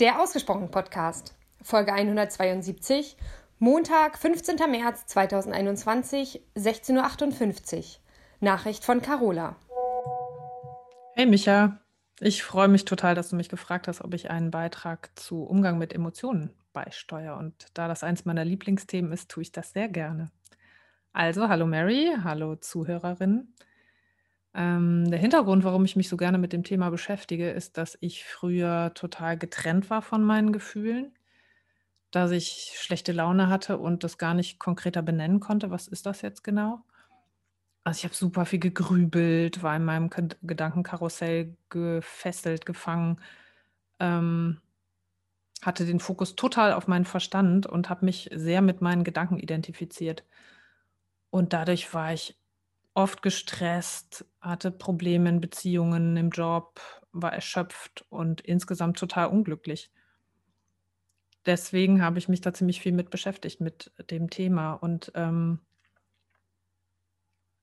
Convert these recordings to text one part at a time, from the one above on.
Der Ausgesprochen Podcast, Folge 172, Montag, 15. März 2021, 16.58 Uhr. Nachricht von Carola. Hey Micha, ich freue mich total, dass du mich gefragt hast, ob ich einen Beitrag zu Umgang mit Emotionen beisteuere. Und da das eins meiner Lieblingsthemen ist, tue ich das sehr gerne. Also, hallo Mary, hallo Zuhörerinnen. Ähm, der Hintergrund, warum ich mich so gerne mit dem Thema beschäftige, ist, dass ich früher total getrennt war von meinen Gefühlen, dass ich schlechte Laune hatte und das gar nicht konkreter benennen konnte. Was ist das jetzt genau? Also ich habe super viel gegrübelt, war in meinem Gedankenkarussell gefesselt, gefangen, ähm, hatte den Fokus total auf meinen Verstand und habe mich sehr mit meinen Gedanken identifiziert. Und dadurch war ich oft gestresst, hatte Probleme in Beziehungen, im Job, war erschöpft und insgesamt total unglücklich. Deswegen habe ich mich da ziemlich viel mit beschäftigt, mit dem Thema. Und ähm,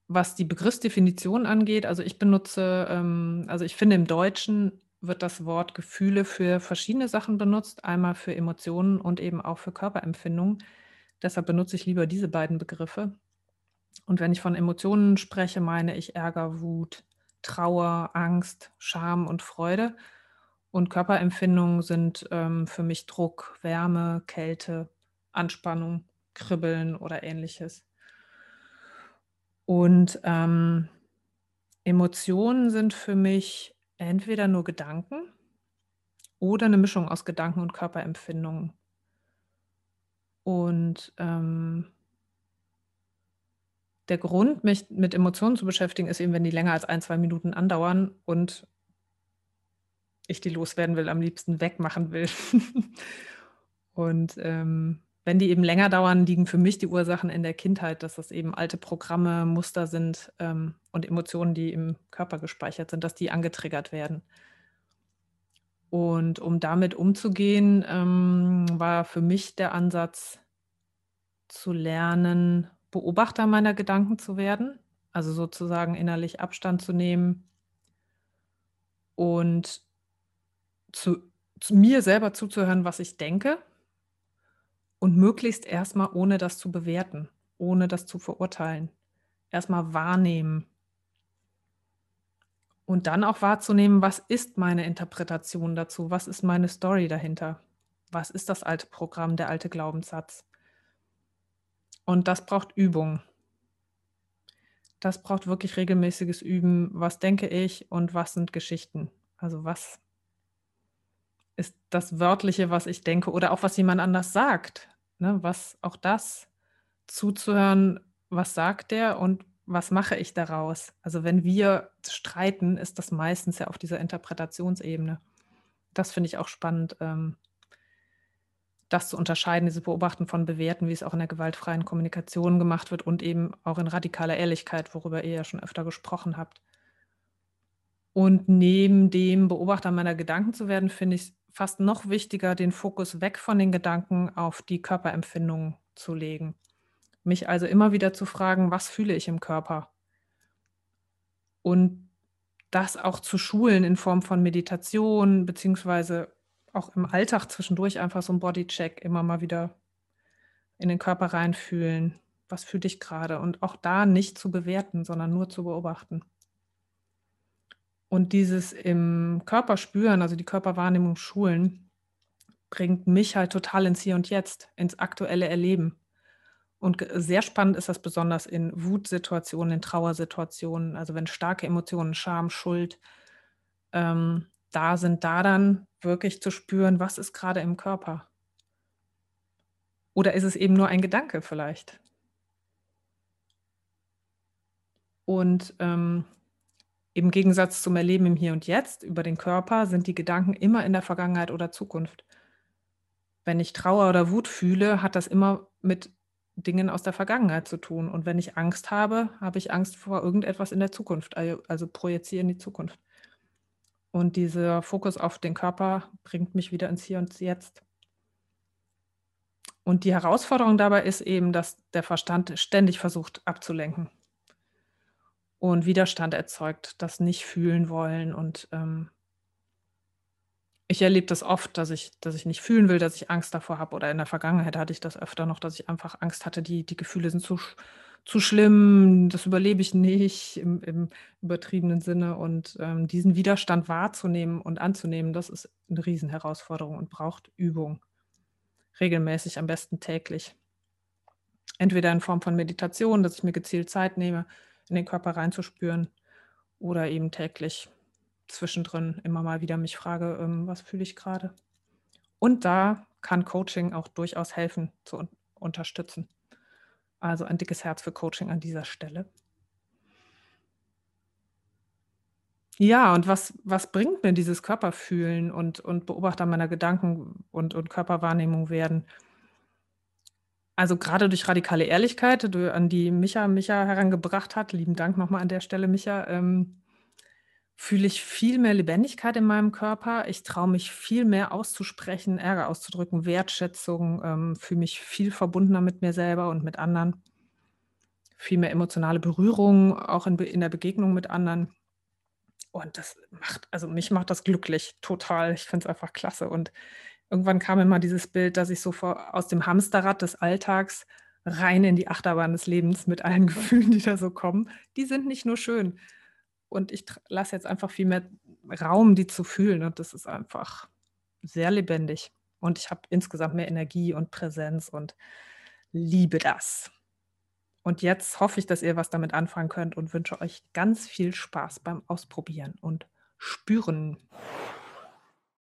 was die Begriffsdefinition angeht, also ich benutze, ähm, also ich finde im Deutschen wird das Wort Gefühle für verschiedene Sachen benutzt, einmal für Emotionen und eben auch für Körperempfindungen. Deshalb benutze ich lieber diese beiden Begriffe. Und wenn ich von Emotionen spreche, meine ich Ärger, Wut, Trauer, Angst, Scham und Freude. Und Körperempfindungen sind ähm, für mich Druck, Wärme, Kälte, Anspannung, Kribbeln oder ähnliches. Und ähm, Emotionen sind für mich entweder nur Gedanken oder eine Mischung aus Gedanken und Körperempfindungen. Und ähm, der Grund, mich mit Emotionen zu beschäftigen, ist eben, wenn die länger als ein, zwei Minuten andauern und ich die loswerden will, am liebsten wegmachen will. und ähm, wenn die eben länger dauern, liegen für mich die Ursachen in der Kindheit, dass das eben alte Programme, Muster sind ähm, und Emotionen, die im Körper gespeichert sind, dass die angetriggert werden. Und um damit umzugehen, ähm, war für mich der Ansatz zu lernen, Beobachter meiner Gedanken zu werden, also sozusagen innerlich Abstand zu nehmen und zu, zu mir selber zuzuhören, was ich denke und möglichst erstmal ohne das zu bewerten, ohne das zu verurteilen. Erstmal wahrnehmen. Und dann auch wahrzunehmen, was ist meine Interpretation dazu? Was ist meine Story dahinter? Was ist das alte Programm, der alte Glaubenssatz? Und das braucht Übung. Das braucht wirklich regelmäßiges Üben. Was denke ich und was sind Geschichten? Also was ist das Wörtliche, was ich denke oder auch was jemand anders sagt? Ne? Was auch das zuzuhören, was sagt der und was mache ich daraus? Also wenn wir streiten, ist das meistens ja auf dieser Interpretationsebene. Das finde ich auch spannend. Ähm, das zu unterscheiden, diese Beobachten von Bewerten, wie es auch in der gewaltfreien Kommunikation gemacht wird und eben auch in radikaler Ehrlichkeit, worüber ihr ja schon öfter gesprochen habt. Und neben dem Beobachter meiner Gedanken zu werden, finde ich es fast noch wichtiger, den Fokus weg von den Gedanken auf die Körperempfindungen zu legen. Mich also immer wieder zu fragen, was fühle ich im Körper? Und das auch zu schulen in Form von Meditation, beziehungsweise auch im Alltag zwischendurch einfach so ein Bodycheck immer mal wieder in den Körper reinfühlen. Was fühle ich gerade? Und auch da nicht zu bewerten, sondern nur zu beobachten. Und dieses im Körper spüren, also die Körperwahrnehmung schulen, bringt mich halt total ins Hier und Jetzt, ins aktuelle Erleben. Und sehr spannend ist das besonders in Wutsituationen, in Trauersituationen, also wenn starke Emotionen, Scham, Schuld ähm, da sind, da dann wirklich zu spüren, was ist gerade im Körper? Oder ist es eben nur ein Gedanke vielleicht? Und ähm, im Gegensatz zum Erleben im Hier und Jetzt über den Körper sind die Gedanken immer in der Vergangenheit oder Zukunft. Wenn ich Trauer oder Wut fühle, hat das immer mit Dingen aus der Vergangenheit zu tun. Und wenn ich Angst habe, habe ich Angst vor irgendetwas in der Zukunft, also projiziere in die Zukunft. Und dieser Fokus auf den Körper bringt mich wieder ins Hier und Jetzt. Und die Herausforderung dabei ist eben, dass der Verstand ständig versucht abzulenken und Widerstand erzeugt, das nicht fühlen wollen und ähm, ich erlebe das oft, dass ich, dass ich nicht fühlen will, dass ich Angst davor habe. Oder in der Vergangenheit hatte ich das öfter noch, dass ich einfach Angst hatte, die, die Gefühle sind zu, zu schlimm, das überlebe ich nicht im, im übertriebenen Sinne. Und ähm, diesen Widerstand wahrzunehmen und anzunehmen, das ist eine Riesenherausforderung und braucht Übung. Regelmäßig, am besten täglich. Entweder in Form von Meditation, dass ich mir gezielt Zeit nehme, in den Körper reinzuspüren, oder eben täglich zwischendrin immer mal wieder mich frage, ähm, was fühle ich gerade? Und da kann Coaching auch durchaus helfen zu un unterstützen. Also ein dickes Herz für Coaching an dieser Stelle. Ja, und was, was bringt mir dieses Körperfühlen und, und Beobachter meiner Gedanken und, und Körperwahrnehmung werden? Also gerade durch radikale Ehrlichkeit, an die Micha, Micha herangebracht hat, lieben Dank nochmal an der Stelle, Micha, ähm, fühle ich viel mehr Lebendigkeit in meinem Körper. Ich traue mich viel mehr auszusprechen, Ärger auszudrücken, Wertschätzung, ähm, fühle mich viel verbundener mit mir selber und mit anderen. Viel mehr emotionale Berührung, auch in, in der Begegnung mit anderen. Und das macht, also mich macht das glücklich, total. Ich finde es einfach klasse. Und irgendwann kam immer dieses Bild, dass ich so vor, aus dem Hamsterrad des Alltags rein in die Achterbahn des Lebens mit allen Gefühlen, die da so kommen. Die sind nicht nur schön, und ich lasse jetzt einfach viel mehr Raum, die zu fühlen. Und das ist einfach sehr lebendig. Und ich habe insgesamt mehr Energie und Präsenz und liebe das. Und jetzt hoffe ich, dass ihr was damit anfangen könnt und wünsche euch ganz viel Spaß beim Ausprobieren und Spüren.